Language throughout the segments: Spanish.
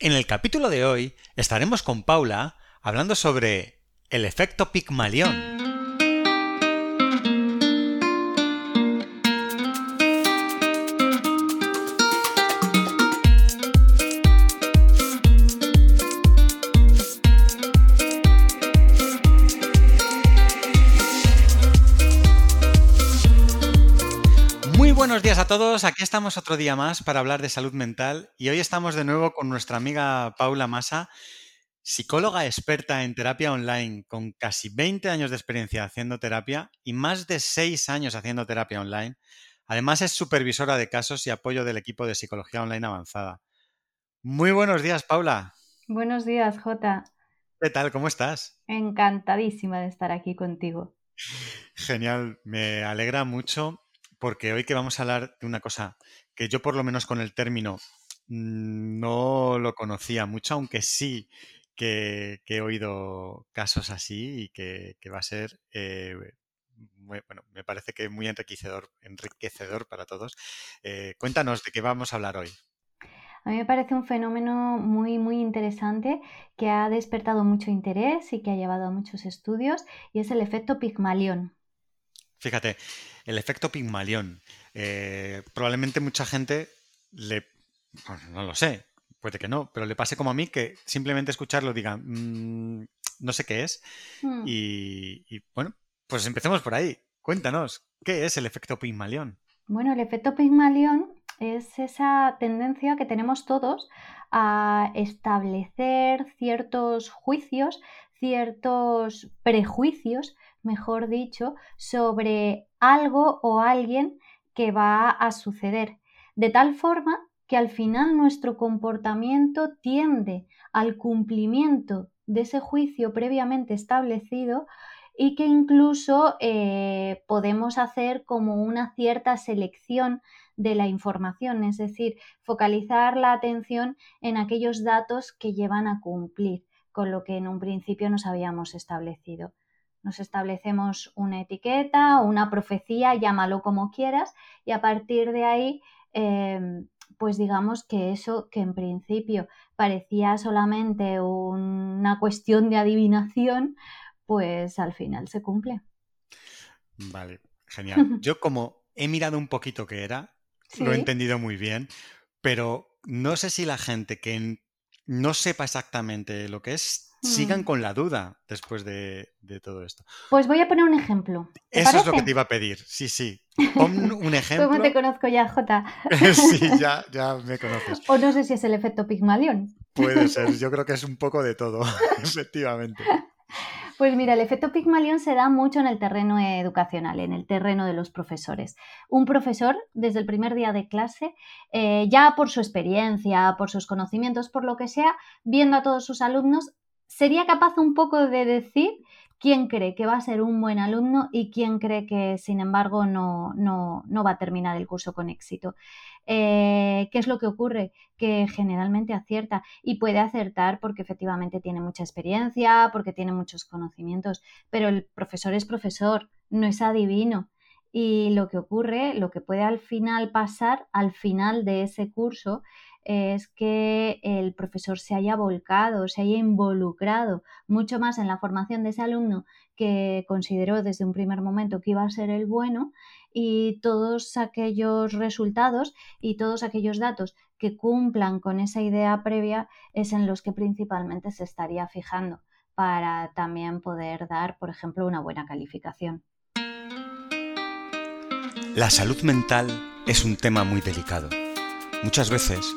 En el capítulo de hoy estaremos con Paula hablando sobre el efecto Pigmalión. Buenos días a todos, aquí estamos otro día más para hablar de salud mental y hoy estamos de nuevo con nuestra amiga Paula Massa, psicóloga experta en terapia online con casi 20 años de experiencia haciendo terapia y más de 6 años haciendo terapia online. Además es supervisora de casos y apoyo del equipo de psicología online avanzada. Muy buenos días, Paula. Buenos días, Jota. ¿Qué tal? ¿Cómo estás? Encantadísima de estar aquí contigo. Genial, me alegra mucho porque hoy que vamos a hablar de una cosa que yo por lo menos con el término mm, no lo conocía mucho, aunque sí que, he oído casos así y que, que va a ser, eh, muy- bueno, me parece que muy enriquecedor, enriquecedor para todos. Eh, cuéntanos de qué vamos a hablar hoy. A mí me parece un fenómeno muy, muy interesante que ha despertado mucho interés y que ha llevado a muchos estudios y es el efecto Pigmalión. Fíjate, el efecto Pigmalión. Eh, probablemente mucha gente le, bueno, no lo sé, puede que no, pero le pase como a mí que simplemente escucharlo diga, "Mm, no sé qué es. Hmm. Y, y, bueno, pues empecemos por ahí. Cuéntanos, ¿qué es el efecto Pigmalión? Bueno, el efecto Pigmalión es esa tendencia que tenemos todos a establecer ciertos juicios, ciertos prejuicios, mejor dicho, sobre algo o alguien que va a suceder. De tal forma que al final nuestro comportamiento tiende al cumplimiento de ese juicio previamente establecido y que incluso eh, podemos hacer como una cierta selección de la información, es decir, focalizar la atención en aquellos datos que llevan a cumplir con lo que en un principio nos habíamos establecido. Nos establecemos una etiqueta o una profecía, llámalo como quieras, y a partir de ahí, eh, pues digamos que eso que en principio parecía solamente una cuestión de adivinación, pues al final se cumple. Vale, genial. Yo como he mirado un poquito qué era, lo he entendido muy bien, pero no sé si la gente que no sepa exactamente lo que es, sigan Mm. con la duda después de, de todo esto. Pues voy a poner un ejemplo. ¿Te Eso es lo que te iba a pedir. Sí, sí. Pon un ¿Cómo te ejemplo. conozco ya, Jota? Sí, ya, ya me conoces. O no sé si es el efecto Pigmalión. Puede ser. Yo creo que es un poco de todo, efectivamente. Pues mira, el efecto Pigmalión se da mucho en el terreno educacional, en el terreno de los profesores. Un profesor, desde el primer día de clase, eh, ya por su experiencia, por sus conocimientos, por lo que sea, viendo a todos sus alumnos, sería capaz un poco de decir quién cree que va a ser un buen alumno y quién cree que, sin embargo, no, no, no va a terminar el curso con éxito. Eh, ¿Qué es lo que ocurre? Que generalmente acierta y puede acertar porque efectivamente tiene mucha experiencia, porque tiene muchos conocimientos, pero el profesor es profesor, no es adivino. Y lo que ocurre, lo que puede al final pasar, al final de ese curso, es que el profesor se haya volcado, se haya involucrado mucho más en la formación de ese alumno que consideró desde un primer momento que iba a ser el bueno y todos aquellos resultados y todos aquellos datos que cumplan con esa idea previa es en los que principalmente se estaría fijando para también poder dar, por ejemplo, una buena calificación. La salud mental es un tema muy delicado. Muchas veces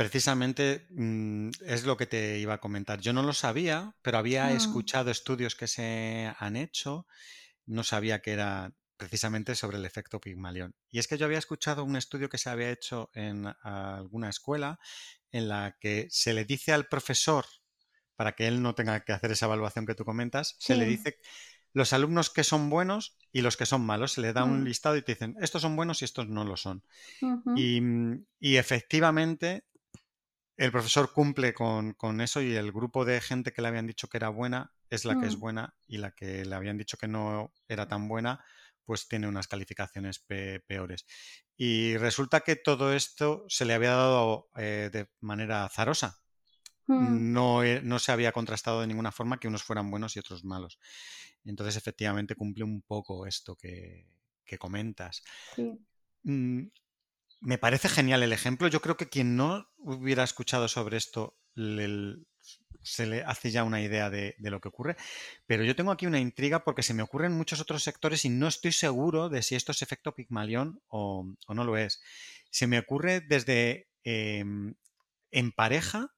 precisamente mm, es lo que te iba a comentar. Yo no lo sabía, pero había Mm. escuchado estudios que se han hecho. No sabía que era precisamente sobre el efecto Pigmalión. Y es que yo había escuchado un estudio que se había hecho en alguna escuela en la que se le dice al profesor para que él no tenga que hacer esa evaluación que tú comentas, se le dice los alumnos que son buenos y los que son malos. Se le da un mm. listado y te dicen, estos son buenos y estos no lo son. y, efectivamente, el profesor cumple con, eso y el grupo de gente que le habían dicho que era buena es la que es mm. buena y la que le habían dicho que no era tan buena pues tiene unas calificaciones peores. Y resulta que todo esto se le había dado eh, de manera azarosa. Mm. No, no, se había contrastado de ninguna forma que unos fueran buenos y otros malos. Entonces, efectivamente, cumple un poco esto que, comentas. Mm, me parece genial el ejemplo. Yo creo que quien no hubiera escuchado sobre esto se le hace ya una idea de, lo que ocurre. Pero yo tengo aquí una intriga porque se me ocurren muchos otros sectores y no estoy seguro de si esto es efecto Pigmalión o, no lo es. Se me ocurre desde em, en pareja,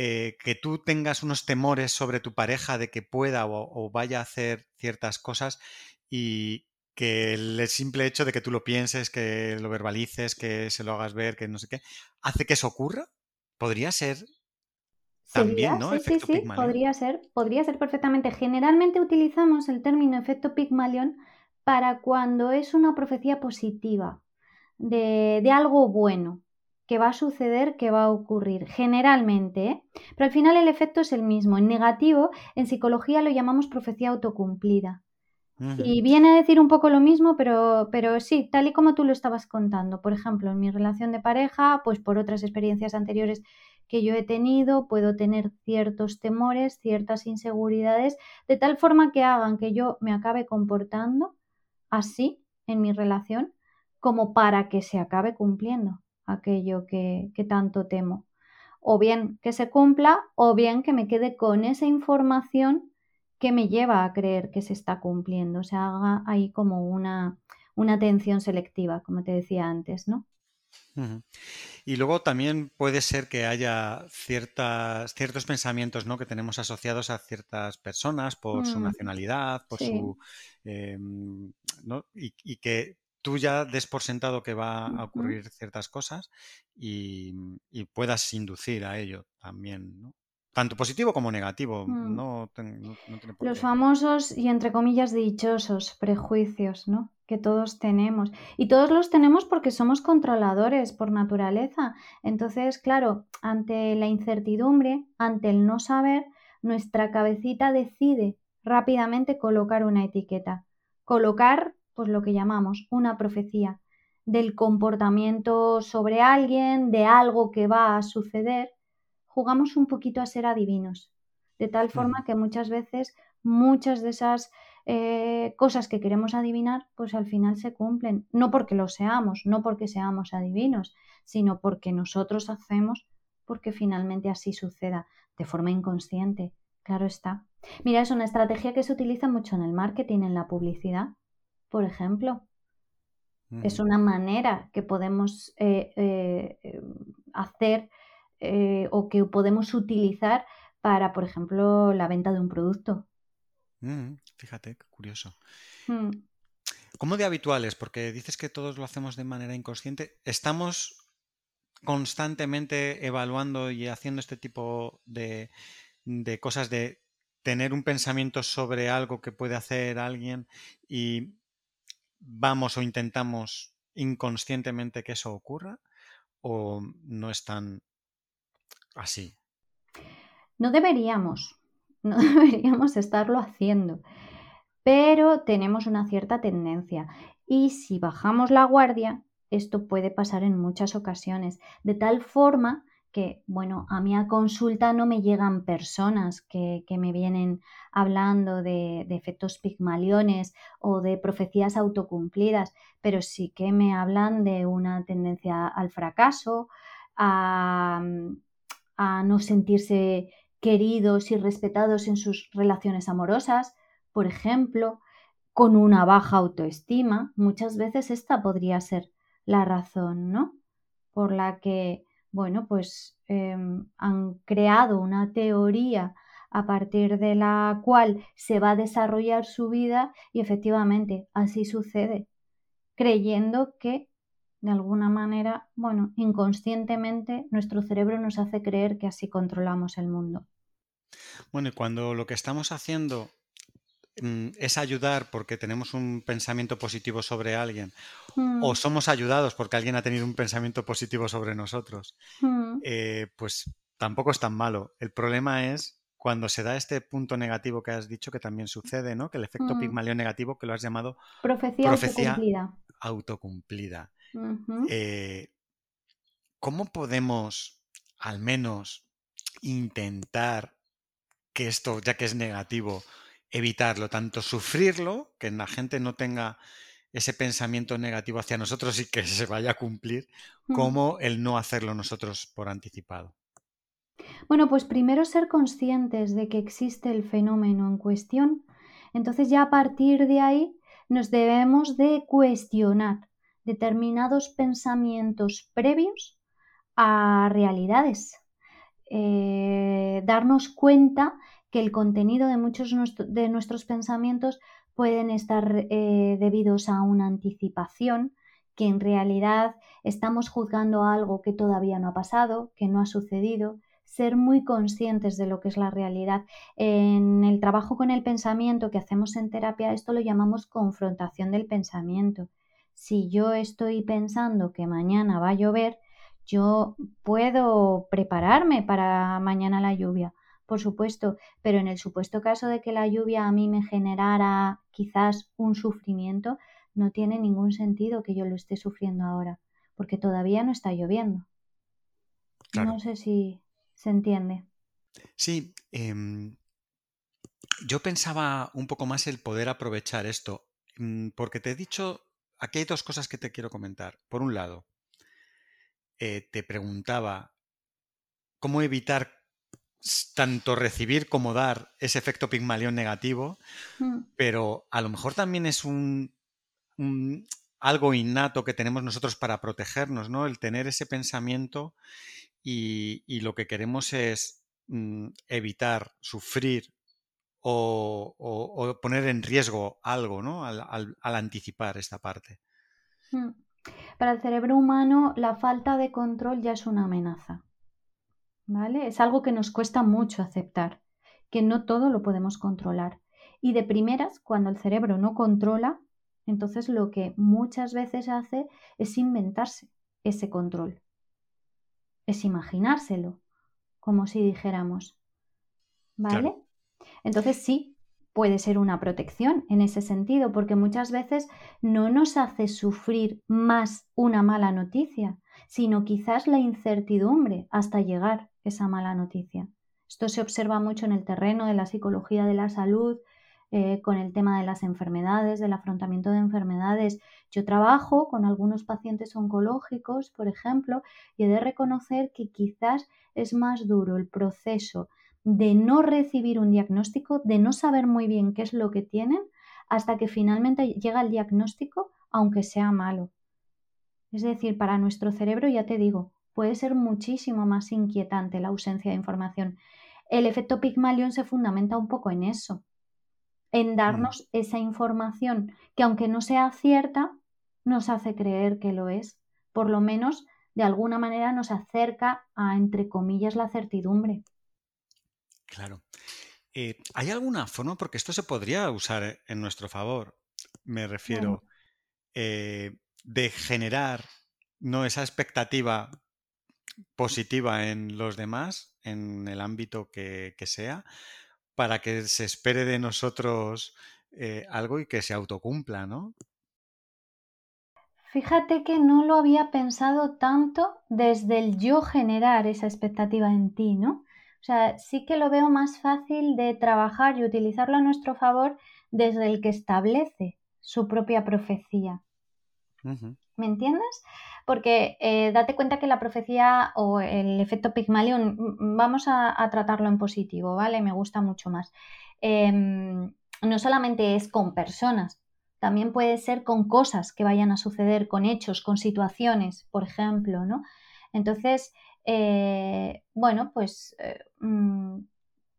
eh, que tú tengas unos temores sobre tu pareja de que pueda o, vaya a hacer ciertas cosas y que el simple hecho de que tú lo pienses, que lo verbalices, que se lo hagas ver, que no sé qué, hace que eso ocurra. Podría ser también, ¿no? Sí, sí, sí, podría ser, podría ser perfectamente. Generalmente utilizamos el término efecto Pygmalion para cuando es una profecía positiva, de, de algo bueno, que va a suceder, que va a ocurrir, generalmente, ¿eh? pero al final el efecto es el mismo. En negativo, en psicología lo llamamos profecía autocumplida. Y viene a decir un poco lo mismo, pero, pero sí, tal y como tú lo estabas contando. Por ejemplo, en mi relación de pareja, pues por otras experiencias anteriores que yo he tenido, puedo tener ciertos temores, ciertas inseguridades, de tal forma que hagan que yo me acabe comportando así en mi relación como para que se acabe cumpliendo aquello que, tanto temo. O bien que se cumpla o bien que me quede con esa información que me lleva a creer que se está cumpliendo. O sea, haga ahí como una, una atención selectiva, como te decía antes, ¿no? Y luego también puede ser que haya ciertas, ciertos pensamientos ¿no? que tenemos asociados a ciertas personas por su mm. nacionalidad, por su em, ¿no? y, que tú ya des por sentado que va a ocurrir ciertas cosas y, puedas inducir a ello también, ¿no? Tanto positivo como negativo. Mm. No, Los famosos y entre comillas dichosos prejuicios, ¿no? Que todos tenemos. Y todos los tenemos porque somos controladores por naturaleza. Entonces, claro, ante la incertidumbre, ante el no saber, nuestra cabecita decide rápidamente colocar una etiqueta. Colocar pues lo que llamamos una profecía del comportamiento sobre alguien, de algo que va a suceder, jugamos un poquito a ser adivinos, de tal forma que muchas veces muchas de esas eh, cosas que queremos adivinar, pues al final se cumplen, no porque lo seamos, no porque seamos adivinos, sino porque nosotros hacemos porque finalmente así suceda, de forma inconsciente, claro está. Mira, es una estrategia que se utiliza mucho en el marketing, en la publicidad por ejemplo. Es una manera que podemos eh, eh, hacer eh, o que podemos utilizar para, por ejemplo, la venta de un producto. fíjate, qué curioso. Mm. ¿Cómo de habituales? Porque dices que todos lo hacemos de manera inconsciente. ¿Estamos constantemente evaluando y haciendo este tipo de, de cosas de tener un pensamiento sobre algo que puede hacer alguien y vamos o intentamos inconscientemente que eso ocurra o no es tan así? No deberíamos, no deberíamos estarlo haciendo, pero tenemos una cierta tendencia y si bajamos la guardia, esto puede pasar en muchas ocasiones, de tal forma que, bueno, a mí a consulta no me llegan personas que, me vienen hablando de, efectos pigmaliones o de profecías autocumplidas, pero sí que me hablan de una tendencia al fracaso, a, a no sentirse queridos y respetados en sus relaciones amorosas, por ejemplo, con una baja autoestima. Muchas veces esta podría ser la razón, ¿no? Por la que bueno, pues em, han creado una teoría a partir de la cual se va a desarrollar su vida y efectivamente así sucede, creyendo que de alguna manera, bueno, inconscientemente nuestro cerebro nos hace creer que así controlamos el mundo. Bueno, y cuando lo que estamos haciendo mm, es ayudar porque tenemos un pensamiento positivo sobre alguien, o Mm, somos ayudados porque alguien ha tenido un pensamiento positivo sobre nosotros, mm, eh, pues tampoco es tan malo. El problema es cuando se da este punto negativo que has dicho que también sucede, ¿no? Que el efecto mm. Pigmalión negativo que lo has llamado Profecía profecía autocumplida. autocumplida. Eh, ¿cómo podemos al menos intentar que esto, ya que es negativo, evitarlo, tanto sufrirlo, que la gente no tenga ese pensamiento negativo hacia nosotros y que se vaya a cumplir, como el no hacerlo nosotros por anticipado. Bueno, pues primero ser conscientes de que existe el fenómeno en cuestión. Entonces ya a partir de ahí nos debemos de cuestionar determinados pensamientos previos a realidades. Eh, darnos cuenta que el contenido de muchos de nuestros pensamientos pueden estar eh, debidos a una anticipación, que en realidad estamos juzgando algo que todavía no ha pasado, que no ha sucedido, ser muy conscientes de lo que es la realidad. En el trabajo con el pensamiento que hacemos en terapia, esto lo llamamos confrontación del pensamiento. Si yo estoy pensando que mañana va a llover, yo puedo prepararme para mañana la lluvia, por supuesto, pero en el supuesto caso de que la lluvia a mí me generara quizás un sufrimiento, no tiene ningún sentido que yo lo esté sufriendo ahora, porque todavía no está lloviendo. No sé si se entiende. Sí, em, yo pensaba un poco más el poder aprovechar esto, mm, porque te he dicho, aquí hay dos cosas que te quiero comentar. Por un lado, eh, te preguntaba cómo evitar tanto recibir como dar ese efecto Pigmalión negativo, Mm, pero a lo mejor también es un, un- algo innato que tenemos nosotros para protegernos, ¿no? El tener ese pensamiento y, y lo que queremos es mm, evitar sufrir o, o- o poner en riesgo algo, ¿no? Al, al- al anticipar esta parte. mm. Para el cerebro humano, la falta de control ya es una amenaza, ¿vale? Es algo que nos cuesta mucho aceptar, que no todo lo podemos controlar. Y de primeras, cuando el cerebro no controla, entonces lo que muchas veces hace es inventarse ese control, es imaginárselo, como si dijéramos, Claro, ¿vale? Entonces sí, puede ser una protección en ese sentido, porque muchas veces no nos hace sufrir más una mala noticia, sino quizás la incertidumbre hasta llegar esa mala noticia. Esto se observa mucho en el terreno de la psicología de la salud, eh, con el tema de las enfermedades, del afrontamiento de enfermedades. Yo trabajo con algunos pacientes oncológicos, por ejemplo, y he de reconocer que quizás es más duro el proceso de no recibir un diagnóstico, de no saber muy bien qué es lo que tienen, hasta que finalmente llega el diagnóstico, aunque sea malo. Es decir, para nuestro cerebro, ya te digo, puede ser muchísimo más inquietante la ausencia de información. El efecto Pygmalion se fundamenta un poco en eso, en mm, darnos esa información que aunque no sea cierta, nos hace creer que lo es. Por lo menos, de alguna manera, nos acerca a, entre comillas, la certidumbre. Claro. Eh, ¿hay alguna forma? Porque esto se podría usar en nuestro favor. Me refiero eh, de generar no esa expectativa positiva en los demás, en el ámbito que, que sea, para que se espere de nosotros eh, algo y que se autocumpla, ¿no? Fíjate que no lo había pensado tanto desde el yo generar esa expectativa en ti, ¿no? O sea, sí que lo veo más fácil de trabajar y utilizarlo a nuestro favor desde el que establece su propia profecía. ¿Me entiendes? Porque eh, date cuenta que la profecía o el efecto Pigmalión, mm, vamos a, a tratarlo en positivo, ¿vale? Me gusta mucho más. Em, no solamente es con personas, también puede ser con cosas que vayan a suceder, con hechos, con situaciones, por ejemplo, ¿no? Entonces, eh, bueno, pues eh, mm,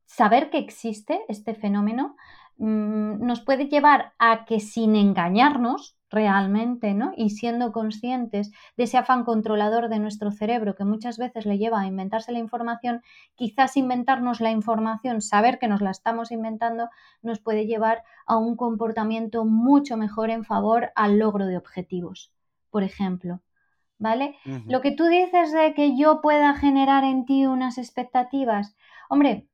saber que existe este fenómeno mm, nos puede llevar a que sin engañarnos, realmente, ¿no? Y siendo conscientes de ese afán controlador de nuestro cerebro que muchas veces le lleva a inventarse la información, quizás inventarnos la información, saber que nos la estamos inventando, nos puede llevar a un comportamiento mucho mejor en favor al logro de objetivos, por ejemplo. ¿Vale? Lo que tú dices de que yo pueda generar en ti unas expectativas, hombre,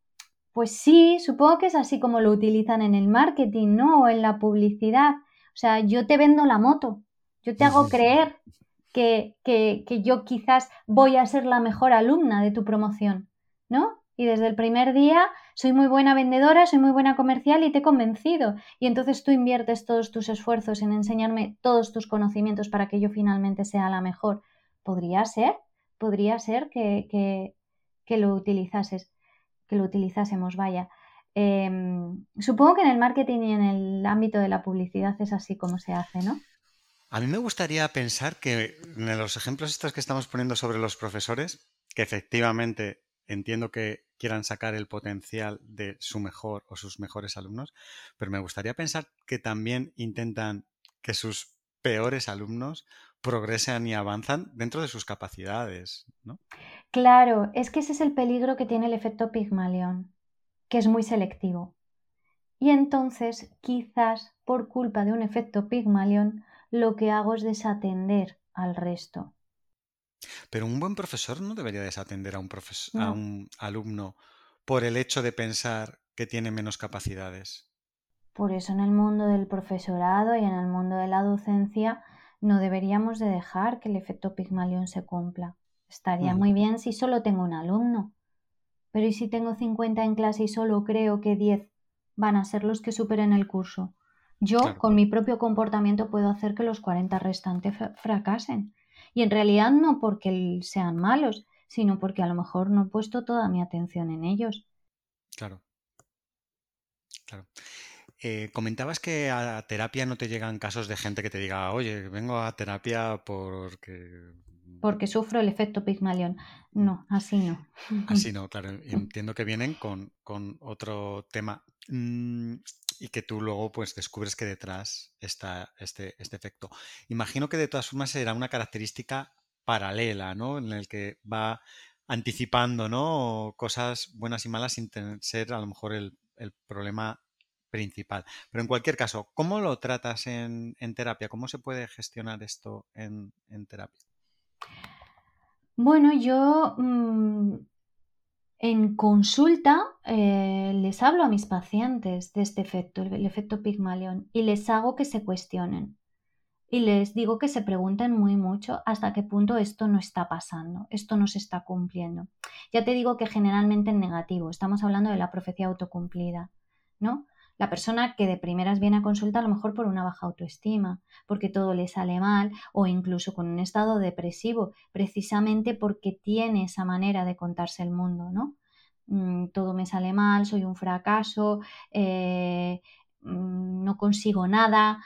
pues sí, supongo que es así como lo utilizan en el marketing, ¿no? O en la publicidad o sea, yo te vendo la moto, yo te hago creer que, que, que yo quizás voy a ser la mejor alumna de tu promoción, ¿no? Y desde el primer día soy muy buena vendedora, soy muy buena comercial y te he convencido. Y entonces tú inviertes todos tus esfuerzos en enseñarme todos tus conocimientos para que yo finalmente sea la mejor. Podría ser, podría ser que, que, que lo utilizases, que lo utilizásemos, vaya. Em, supongo que en el marketing y en el ámbito de la publicidad es así como se hace, ¿no? A mí me gustaría pensar que en los ejemplos estos que estamos poniendo sobre los profesores, que efectivamente entiendo que quieran sacar el potencial de su mejor o sus mejores alumnos, pero me gustaría pensar que también intentan que sus peores alumnos progresen y avanzan dentro de sus capacidades, ¿no? Claro, es que ese es el peligro que tiene el efecto Pigmalión que es muy selectivo. Y entonces, quizás por culpa de un efecto Pygmalion, lo que hago es desatender al resto. Pero un buen profesor no debería desatender a un, a un alumno por el hecho de pensar que tiene menos capacidades. Por eso en el mundo del profesorado y en el mundo de la docencia no deberíamos de dejar que el efecto Pygmalion se cumpla. Estaría muy bien si solo tengo un alumno, pero ¿y si tengo 50 en clase y solo creo que 10 van a ser los que superen el curso? Yo, con mi propio comportamiento, puedo hacer que los 40 restantes fracasen. Y en realidad no porque sean malos, sino porque a lo mejor no he puesto toda mi atención en ellos. Claro. Claro. Eh, comentabas que a terapia no te llegan casos de gente que te diga, oye, vengo a terapia porque porque sufro el efecto Pigmalión. No, así no. Así no, claro. Entiendo que vienen con, otro tema mm, y que tú luego pues descubres que detrás está este, este efecto. Imagino que de todas formas será una característica paralela, ¿no? En el que va anticipando, ¿no? Cosas buenas y malas sin ser a lo mejor el, problema principal. Pero en cualquier caso, ¿cómo lo tratas en, terapia? ¿Cómo se puede gestionar esto en terapia? Bueno, yo mm, en consulta eh, les hablo a mis pacientes de este efecto, el, efecto Pigmalión, y les hago que se cuestionen. Y les digo que se pregunten muy mucho hasta qué punto esto no está pasando, esto no se está cumpliendo. Ya te digo que generalmente en negativo, estamos hablando de la profecía autocumplida, ¿no? La persona que de primeras viene a consulta a lo mejor por una baja autoestima, porque todo le sale mal o incluso con un estado depresivo, precisamente porque tiene esa manera de contarse el mundo, ¿no? Mm, todo me sale mal, soy un fracaso, eh, mm, no consigo nada,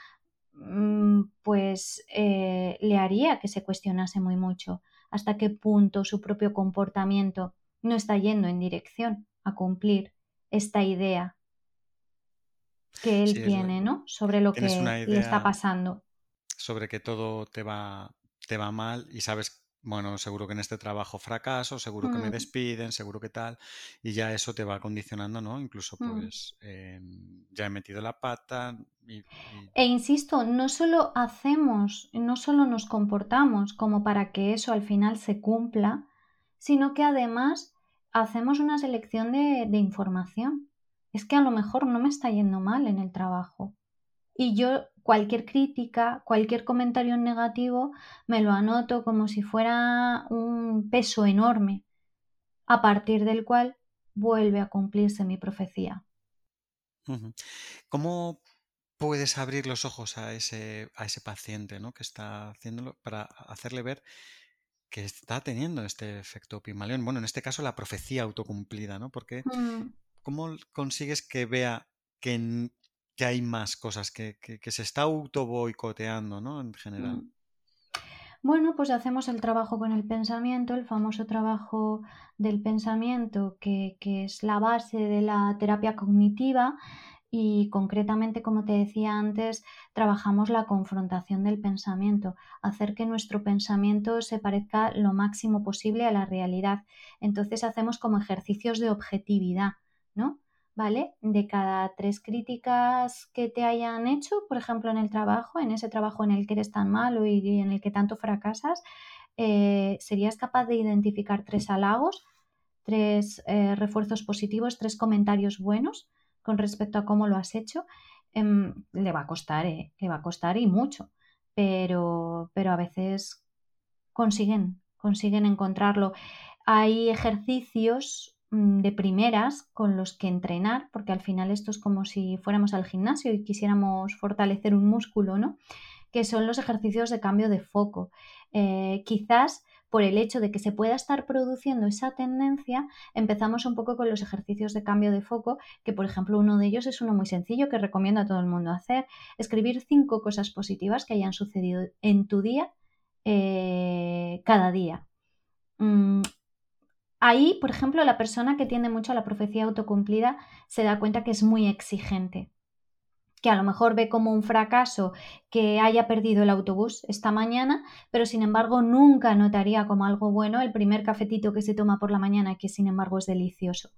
mm, pues eh, le haría que se cuestionase muy mucho hasta qué punto su propio comportamiento no está yendo en dirección a cumplir esta idea que él tiene, ¿no? Sobre lo que le está pasando. Sobre que todo te va, te va mal y sabes, bueno, seguro que en este trabajo fracaso, seguro que me mm. despiden, seguro que tal, y ya eso te va condicionando, ¿no? Incluso mm. pues ya he metido la pata. E insisto, no solo hacemos, no solo nos comportamos como para que eso al final se cumpla, sino que además hacemos una selección de, de información es que a lo mejor no me está yendo mal en el trabajo. Y yo cualquier crítica, cualquier comentario negativo, me lo anoto como si fuera un peso enorme, a partir del cual vuelve a cumplirse mi profecía. ¿Cómo puedes abrir los ojos a ese, a ese paciente ¿no? que está haciéndolo para hacerle ver que está teniendo este efecto Pimaleón? Bueno, en este caso la profecía autocumplida, ¿no? Porque mm. ¿Cómo consigues que vea que, hay más cosas, que, se está auto boicoteando, ¿no? En general. Mm. Bueno, pues hacemos el trabajo con el pensamiento, el famoso trabajo del pensamiento, que, es la base de la terapia cognitiva, y concretamente, como te decía antes, trabajamos la confrontación del pensamiento, hacer que nuestro pensamiento se parezca lo máximo posible a la realidad. Entonces hacemos como ejercicios de objetividad, ¿no? ¿Vale? De cada tres críticas que te hayan hecho, por ejemplo, en el trabajo, en ese trabajo en el que eres tan malo y en el que tanto fracasas, eh, serías capaz de identificar tres halagos, tres eh, refuerzos positivos, tres comentarios buenos con respecto a cómo lo has hecho, em, le va a costar, eh, le va a costar y mucho, pero, pero a veces consiguen, consiguen encontrarlo. Hay ejercicios de primeras con los que entrenar, porque al final esto es como si fuéramos al gimnasio y quisiéramos fortalecer un músculo, ¿no? Que son los ejercicios de cambio de foco. Eh, quizás por el hecho de que se pueda estar produciendo esa tendencia, empezamos un poco con los ejercicios de cambio de foco, que por ejemplo uno de ellos es uno muy sencillo que recomiendo a todo el mundo hacer, escribir cinco cosas positivas que hayan sucedido en tu día eh, cada día. Mm, ahí, por ejemplo, la persona que tiende mucho a la profecía autocumplida se da cuenta que es muy exigente que a lo mejor ve como un fracaso que haya perdido el autobús esta mañana, pero sin embargo nunca notaría como algo bueno el primer cafetito que se toma por la mañana, que sin embargo es delicioso.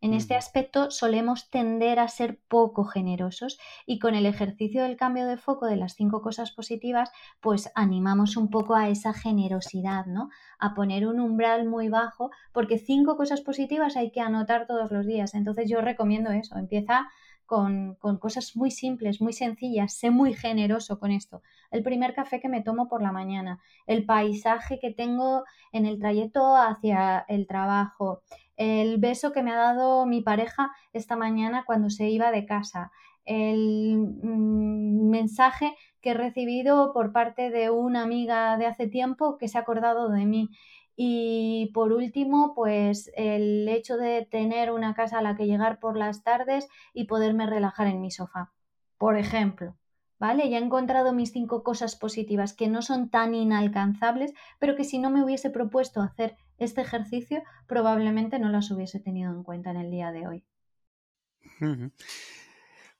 En este aspecto solemos tender a ser poco generosos y con el ejercicio del cambio de foco de las cinco cosas positivas, pues animamos un poco a esa generosidad, ¿no? A poner un umbral muy bajo, porque cinco cosas positivas hay que anotar todos los días. Entonces yo recomiendo eso, empieza con, cosas muy simples, muy sencillas, sé muy generoso con esto. El primer café que me tomo por la mañana, el paisaje que tengo en el trayecto hacia el trabajo, el beso que me ha dado mi pareja esta mañana cuando se iba de casa, el mm, mensaje que he recibido por parte de una amiga de hace tiempo que se ha acordado de mí. Y por último, pues el hecho de tener una casa a la que llegar por las tardes y poderme relajar en mi sofá. Por ejemplo, ¿vale? Ya he encontrado mis cinco cosas positivas que no son tan inalcanzables, pero que si no me hubiese propuesto hacer este ejercicio, probablemente no las hubiese tenido en cuenta en el día de hoy.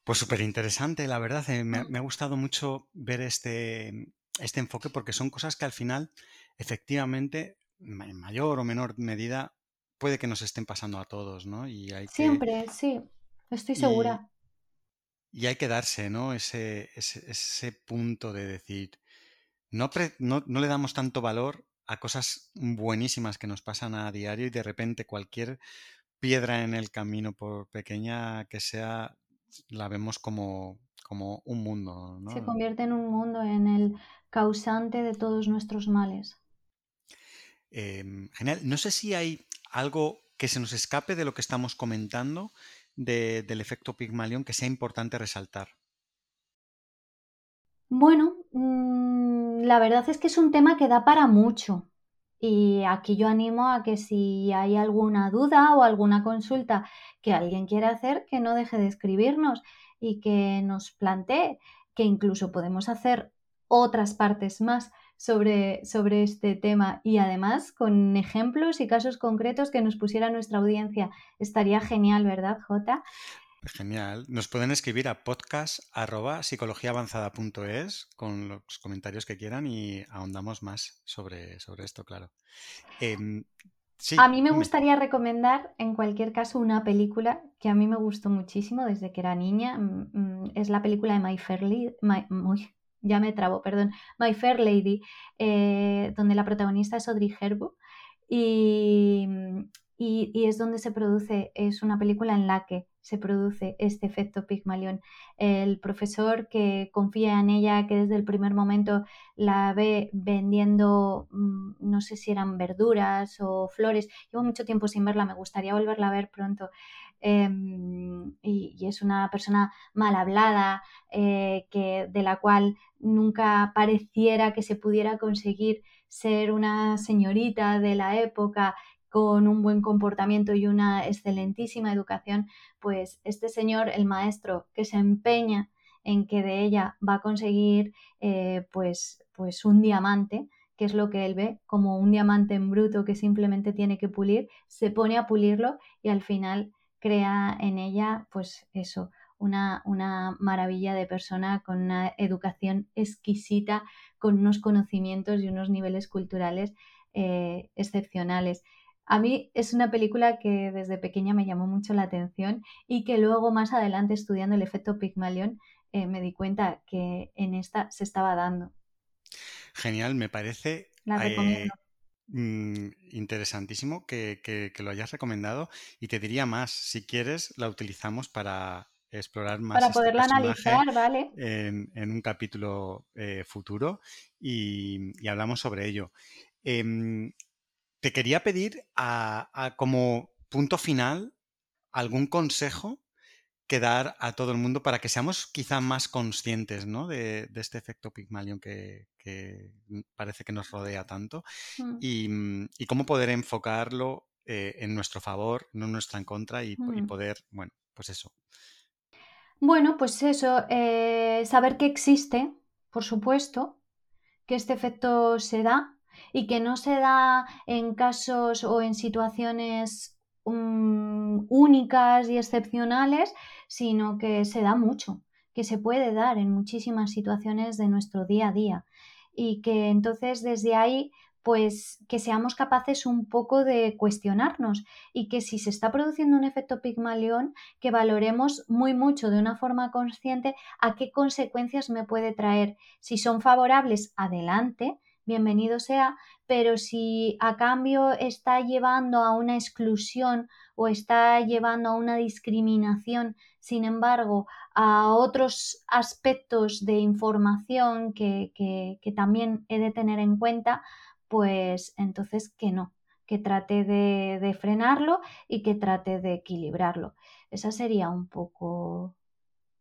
Pues súper interesante, la verdad. Eh, me, me, ha gustado mucho ver este, este enfoque porque son cosas que al final, efectivamente, en mayor o menor medida puede que nos estén pasando a todos, ¿no? Y hay Siempre, sí, estoy segura. Y, hay que darse, ¿no? Ese, ese, punto de decir, no, no, no, le damos tanto valor a cosas buenísimas que nos pasan a diario y de repente cualquier piedra en el camino, por pequeña que sea, la vemos como, como un mundo, ¿no? Se convierte en un mundo, en el causante de todos nuestros males. Em, genial. No sé si hay algo que se nos escape de lo que estamos comentando del efecto Pigmalion que sea importante resaltar. Bueno, mm, la verdad es que es un tema que da para mucho. Y aquí yo animo a que si hay alguna duda o alguna consulta que alguien quiera hacer, que no deje de escribirnos y que nos plantee que incluso podemos hacer otras partes más sobre, sobre este tema y además con ejemplos y casos concretos que nos pusiera nuestra audiencia. Estaría genial, ¿verdad, Jota? Genial. Nos pueden escribir a podcast.psicologiaavanzada.es con los comentarios que quieran y ahondamos más sobre, sobre esto, claro. Em, a mí me gustaría recomendar, en cualquier caso, una película que a mí me gustó muchísimo desde que era niña. Mm, mm, es la película de My Fairly, ya me trabo, perdón, My Fair Lady, eh, donde la protagonista es Audrey Hepburn y, y, es donde se produce, es una película en la que se produce este efecto Pigmalión. El profesor que confía en ella, que desde el primer momento la ve vendiendo, mm, no sé si eran verduras o flores, llevo mucho tiempo sin verla, me gustaría volverla a ver pronto. Em, y, es una persona mal hablada, eh, que, de la cual nunca pareciera que se pudiera conseguir ser una señorita de la época con un buen comportamiento y una excelentísima educación, pues este señor, el maestro, que se empeña en que de ella va a conseguir eh, pues, pues un diamante, que es lo que él ve como un diamante en bruto que simplemente tiene que pulir, se pone a pulirlo y al final crea en ella, pues eso, una, una maravilla de persona con una educación exquisita, con unos conocimientos y unos niveles culturales eh, excepcionales. A mí es una película que desde pequeña me llamó mucho la atención y que luego más adelante estudiando el efecto Pygmalion eh, me di cuenta que en esta se estaba dando. Genial, me parece eh, mm, interesantísimo que, lo hayas recomendado y te diría más, si quieres la utilizamos para explorar más. Para este poderla analizar, ¿vale? En, un capítulo eh, futuro y, hablamos sobre ello. Te quería pedir a, como punto final algún consejo que dar a todo el mundo para que seamos quizá más conscientes ¿no? de, este efecto Pygmalion que, parece que nos rodea tanto mm. Mm, y, cómo poder enfocarlo eh, en nuestro favor, no en nuestra en contra y, mm. poder, bueno, pues eso. Bueno, pues eso, eh, saber que existe, por supuesto, que este efecto se da y que no se da en casos o en situaciones mm, únicas y excepcionales, sino que se da mucho, que se puede dar en muchísimas situaciones de nuestro día a día y que entonces desde ahí pues que seamos capaces un poco de cuestionarnos y que si se está produciendo un efecto Pigmalión, que valoremos muy mucho de una forma consciente a qué consecuencias me puede traer. Si son favorables, adelante, bienvenido sea, pero si a cambio está llevando a una exclusión o está llevando a una discriminación, sin embargo, a otros aspectos de información que, que, también he de tener en cuenta, pues entonces que no, que trate de, de, frenarlo y que trate de equilibrarlo. Esa sería un poco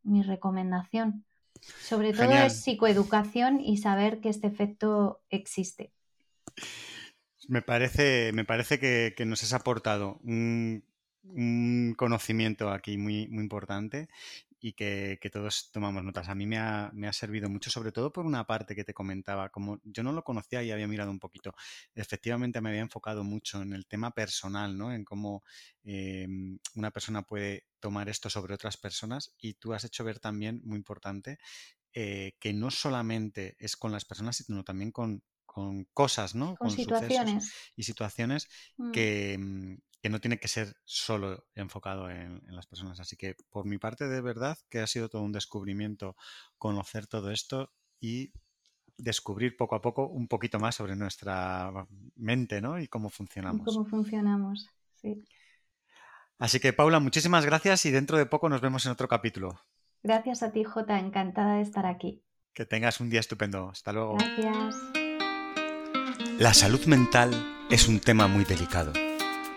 mi recomendación. Sobre todo es psicoeducación y saber que este efecto existe. Me parece, me parece que, nos has aportado un, conocimiento aquí muy, muy importante y que, todos tomamos notas. A mí me ha, servido mucho, sobre todo por una parte que te comentaba, como yo no lo conocía y había mirado un poquito, efectivamente me había enfocado mucho en el tema personal, ¿no? En cómo em, una persona puede tomar esto sobre otras personas y tú has hecho ver también, muy importante, eh, que no solamente es con las personas, sino también con, cosas, ¿no? Con, situaciones. y situaciones mm. que, mm, que no tiene que ser solo enfocado en, las personas. Así que por mi parte, de verdad, que ha sido todo un descubrimiento conocer todo esto y descubrir poco a poco un poquito más sobre nuestra mente, ¿no? Y cómo funcionamos. cómo funcionamos, sí. Así que, Paula, muchísimas gracias y dentro de poco nos vemos en otro capítulo. Gracias a ti, Jota. Encantada de estar aquí. Que tengas un día estupendo. Hasta luego. Gracias. La salud mental es un tema muy delicado